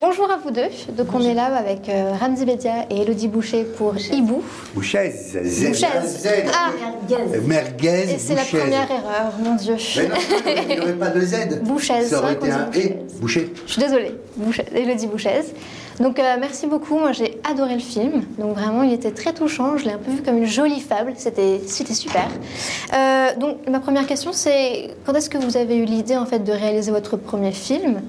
Bonjour à vous deux. Donc on est là avec euh, Ramzi Bedia et Elodie Boucher pour Hibou. Bouchez, Bouchez. Ah, Merguez, et c'est la première erreur, mon Dieu. Mais non, il n'y aurait pas de Z. Bouchez, Ça aurait été un et. Boucher. Je suis désolée, Bouchez, Elodie Bouchez. Donc euh, merci beaucoup, moi j'ai adoré le film. Donc vraiment il était très touchant, je l'ai un peu vu comme une jolie fable, c'était c'était super. Euh, donc ma première question c'est quand est-ce que vous avez eu l'idée en fait de réaliser votre premier film?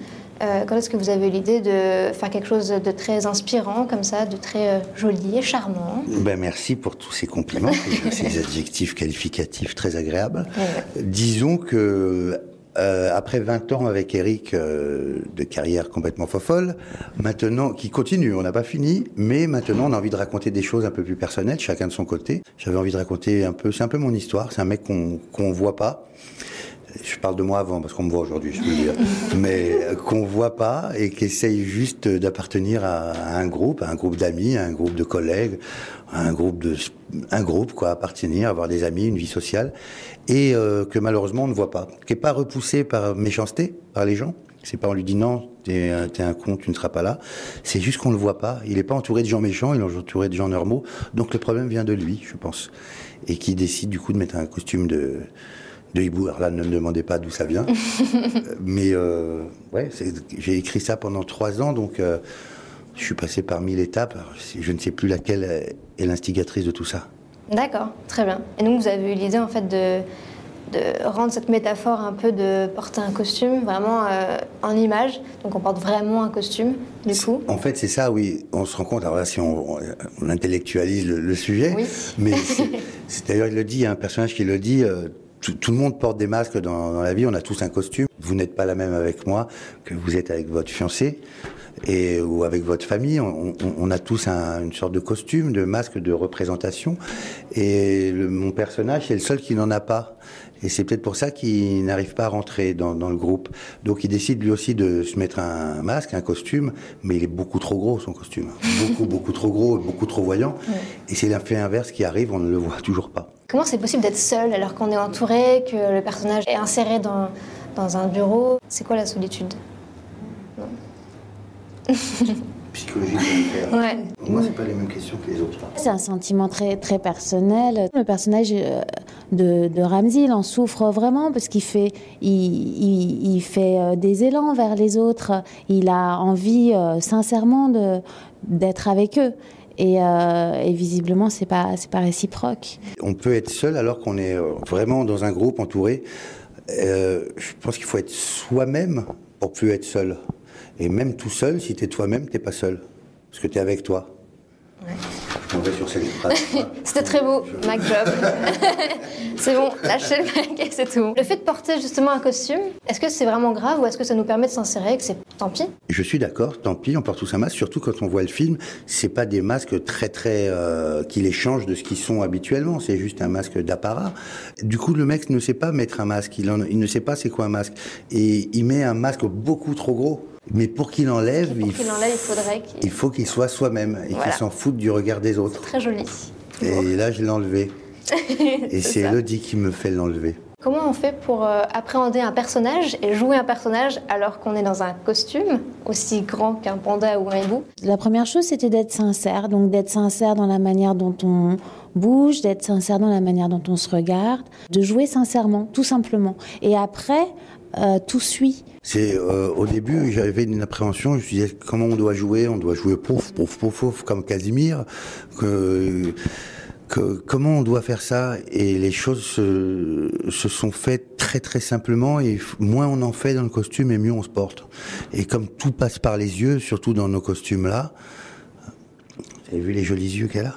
Euh, Quand est-ce que vous avez eu l'idée de faire quelque chose de très inspirant comme ça, de très euh, joli et charmant? Ben, merci pour tous ces compliments, ces adjectifs qualificatifs très agréables. Disons que euh, après 20 ans avec Eric euh, de carrière complètement fofolle, maintenant qui continue, on n'a pas fini, mais maintenant on a envie de raconter des choses un peu plus personnelles, chacun de son côté. J'avais envie de raconter un peu, c'est un peu mon histoire. C'est un mec qu'on qu'on voit pas. Je parle de moi avant parce qu'on me voit aujourd'hui, je peux dire, mais euh, qu'on voit pas et qui essaye juste d'appartenir à, à un groupe, à un groupe d'amis, à un groupe de collègues, à un groupe de, un groupe quoi, appartenir, avoir des amis, une vie sociale, et euh, que malheureusement on ne voit pas, qui est pas repoussé par méchanceté par les gens. C'est pas on lui dit non, t'es un- con, tu ne seras pas là. C'est juste qu'on le voit pas. Il est pas entouré de gens méchants, il est entouré de gens normaux. Donc le problème vient de lui, je pense, et qui décide du coup de mettre un costume de de hibou. Alors là, ne me demandez pas d'où ça vient. Euh, Mais euh, ouais, j'ai écrit ça pendant trois ans, donc euh, je suis passé par mille étapes. Je ne sais plus laquelle est l'instigatrice de tout ça. D'accord, très bien. Et donc vous avez eu l'idée en fait de, de rendre cette métaphore un peu de porter un costume vraiment euh, en image. Donc on porte vraiment un costume du coup. En fait, c'est ça, oui. On se rend compte. Alors là, si on, intellectualise le, le sujet, Oui. mais c'est- c'est d'ailleurs, il le dit, il y a un personnage qui le dit. euh, tout, tout le monde porte des masques dans, dans la vie. On a tous un costume. Vous n'êtes pas la même avec moi que vous êtes avec votre fiancé et ou avec votre famille. On, on- on a tous un- une sorte de costume, de masque, de représentation. Et le- mon personnage, c'est le seul qui n'en a pas. Et c'est peut-être pour ça qu'il n'arrive pas à rentrer dans, dans le groupe. Donc il décide lui aussi de se mettre un masque, un costume, mais il est beaucoup trop gros son costume. Beaucoup, beaucoup trop gros, et beaucoup trop voyant. Et c'est l'effet inverse qui arrive, on ne le voit toujours pas. Comment c'est possible d'être seul alors qu'on est entouré, que le personnage est inséré dans, dans un bureau? C'est quoi la solitude? Psychologie de Ouais. Moi, c'est pas les mêmes questions que les autres. C'est un sentiment très, très personnel. Le personnage euh, de, de Ramsey, il en souffre vraiment parce qu'il fait, il, il- il fait euh, des élans vers les autres. Il a envie euh, sincèrement de, d'être avec eux. Et, euh, et visiblement, c'est pas, c'est pas réciproque. On peut être seul alors qu'on est euh, vraiment dans un groupe entouré. Euh, je pense qu'il faut être soi-même pour plus être seul. Et même tout seul, si t'es toi-même, t'es pas seul. Parce que t'es avec toi. Sur. C'était très beau, Mac Job. c'est bon, lâchez le mec et c'est tout. Le fait de porter justement un costume, est-ce que c'est vraiment grave ou est-ce que ça nous permet de s'insérer et que c'est tant pis? Je suis d'accord, tant pis, on porte tous un masque, surtout quand on voit le film. C'est pas des masques très très euh, qui les changent de ce qu'ils sont habituellement. C'est juste un masque d'apparat. Du coup, le mec ne sait pas mettre un masque. Il, en- il ne sait pas c'est quoi un masque. Et il met un masque beaucoup trop gros. Mais pour qu'il enlève, Pour il, qu'il enlève, il faudrait qu'il... il faut qu'il soit soi-même et Voilà. qu'il s'en foute du regard des autres. Très joli. Et là, je l'ai enlevé. Et c'est ça. Elodie qui me fait l'enlever. Comment on fait pour euh, appréhender un personnage et jouer un personnage alors qu'on est dans un costume aussi grand qu'un panda ou un hibou? La première chose, c'était d'être sincère. Donc d'être sincère dans la manière dont on bouge, d'être sincère dans la manière dont on se regarde, de jouer sincèrement, tout simplement. Et après, euh, tout suit. C'est euh, au début, j'avais une appréhension. Je me disais comment on doit jouer? On doit jouer pouf pouf pouf pouf comme Casimir. Que, comment on doit faire ça? Et les choses se, se sont faites très très simplement. Et moins on en fait dans le costume, et mieux on se porte. Et comme tout passe par les yeux, surtout dans nos costumes là. Vous avez vu les jolis yeux qu'elle a?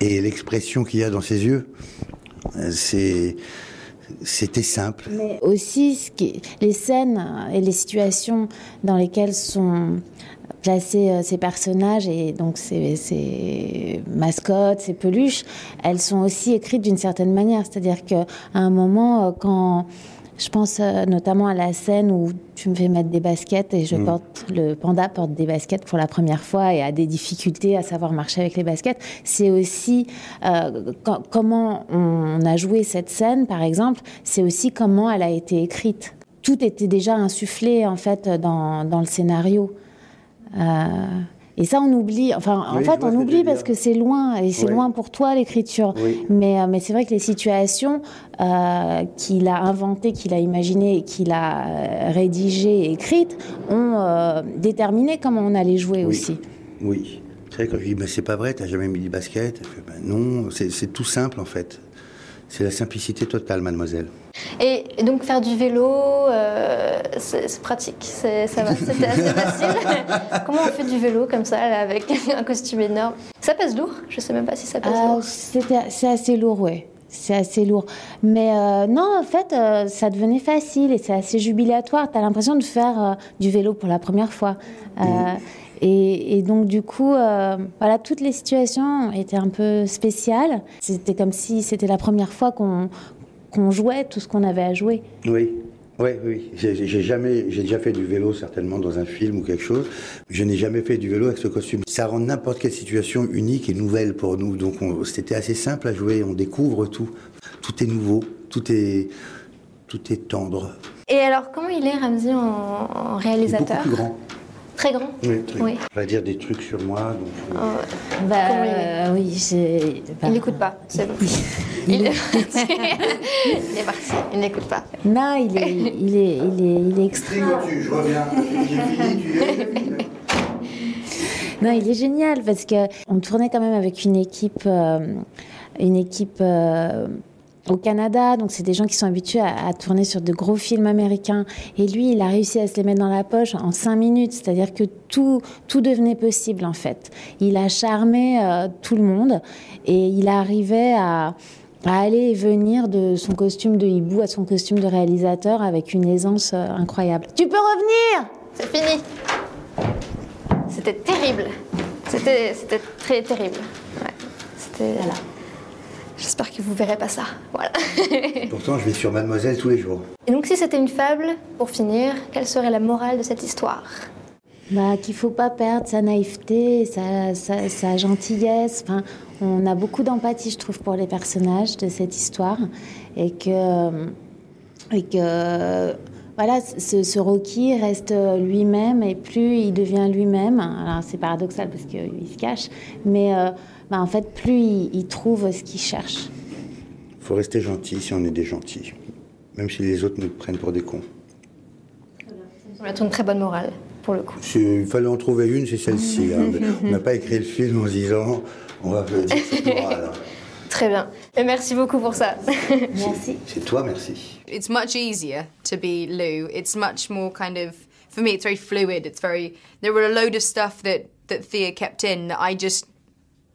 Et l'expression qu'il y a dans ses yeux, euh, c'est C'était simple. Mais aussi, les scènes et les situations dans lesquelles sont placés euh, ces personnages et donc ces, ces, mascottes, ces peluches, elles sont aussi écrites d'une certaine manière. C'est-à-dire qu'à un moment, euh, quand je pense euh, notamment à la scène où tu me fais mettre des baskets et je mm. porte le panda porte des baskets pour la première fois et a des difficultés à savoir marcher avec les baskets. C'est aussi euh, comment on a joué cette scène, par exemple. C'est aussi comment elle a été écrite. Tout était déjà insufflé en fait dans, dans le scénario. Euh, et ça, on oublie. Enfin, en fait, on oublie parce que c'est loin et c'est loin pour toi l'écriture. Mais, euh, mais c'est vrai que les situations euh, qu'il a inventées, qu'il a imaginées, qu'il a euh, rédigées écrites ont euh, déterminé comment on allait jouer aussi. Oui. C'est vrai quand je dis, mais c'est pas vrai, t'as jamais mis du basket. Ben non, c'est tout simple en fait. C'est la simplicité totale, mademoiselle. Et donc faire du vélo, euh, c'est pratique, ça va, c'était assez facile. Comment on fait du vélo comme ça, avec un costume énorme? Ça pèse lourd? Je sais même pas si ça pèse euh, lourd. C'est assez lourd, oui. C'est assez lourd. Mais euh, non, en fait, euh, ça devenait facile et c'est assez jubilatoire. Tu as l'impression de faire euh, du vélo pour la première fois. Mmh. Et, et, donc, du coup, euh, voilà, toutes les situations étaient un peu spéciales. C'était comme si c'était la première fois qu'on qu jouait tout ce qu'on avait à jouer. Oui. Oui, oui. J'ai jamais, j'ai déjà fait du vélo certainement dans un film ou quelque chose. Je n'ai jamais fait du vélo avec ce costume. Ça rend n'importe quelle situation unique et nouvelle pour nous. Donc c'était assez simple à jouer. On découvre tout. Tout est nouveau. Tout est, tout est tendre. Et alors, comment il est Ramsey en, en réalisateur Beaucoup plus grand. Très grand Oui, très oui. On va dire des trucs sur moi. Donc je... oh, bah, euh, oui. Bah... Il n'écoute pas, c'est bon. il... il est parti, il n'écoute pas. Non, il est, il est, il est, il est je reviens. Tu Non, il est génial parce que on tournait quand même avec une équipe, euh, une équipe. Euh, au Canada, donc c'est des gens qui sont habitués à, tourner sur de gros films américains. Et lui, il a réussi à se les mettre dans la poche en cinq minutes, c'est-à-dire que tout, tout devenait possible en fait. Il a charmé euh, tout le monde et il arrivait à, à aller et venir de son costume de hibou à son costume de réalisateur avec une aisance euh, incroyable. Tu peux revenir C'est fini. C'était terrible. C'était très terrible. C'était voilà. J'espère que vous verrez pas ça. Voilà. Pourtant, je vais sur Mademoiselle tous les jours. Et donc, si c'était une fable, pour finir, quelle serait la morale de cette histoire? Bah, Qu'il faut pas perdre sa naïveté, sa, sa, sa gentillesse. Enfin, on a beaucoup d'empathie, je trouve, pour les personnages de cette histoire. Et que. Et que voilà, ce, ce, Rocky reste lui-même et plus il devient lui-même. Alors c'est paradoxal parce qu'il se cache, mais euh, bah, en fait, plus il, il trouve ce qu'il cherche. Il faut rester gentil si on est des gentils, même si les autres nous prennent pour des cons. On a une très bonne morale, pour le coup. Il fallait en trouver une, c'est celle-ci. hein. on n'a pas écrit le film en se disant on va dire cette morale. Très bien. Et merci beaucoup pour ça. merci. C'est toi, merci. It's much easier to be Lou. It's much more kind of, for me, it's very fluid. It's very, there were a load of stuff that, that Thea kept in that I just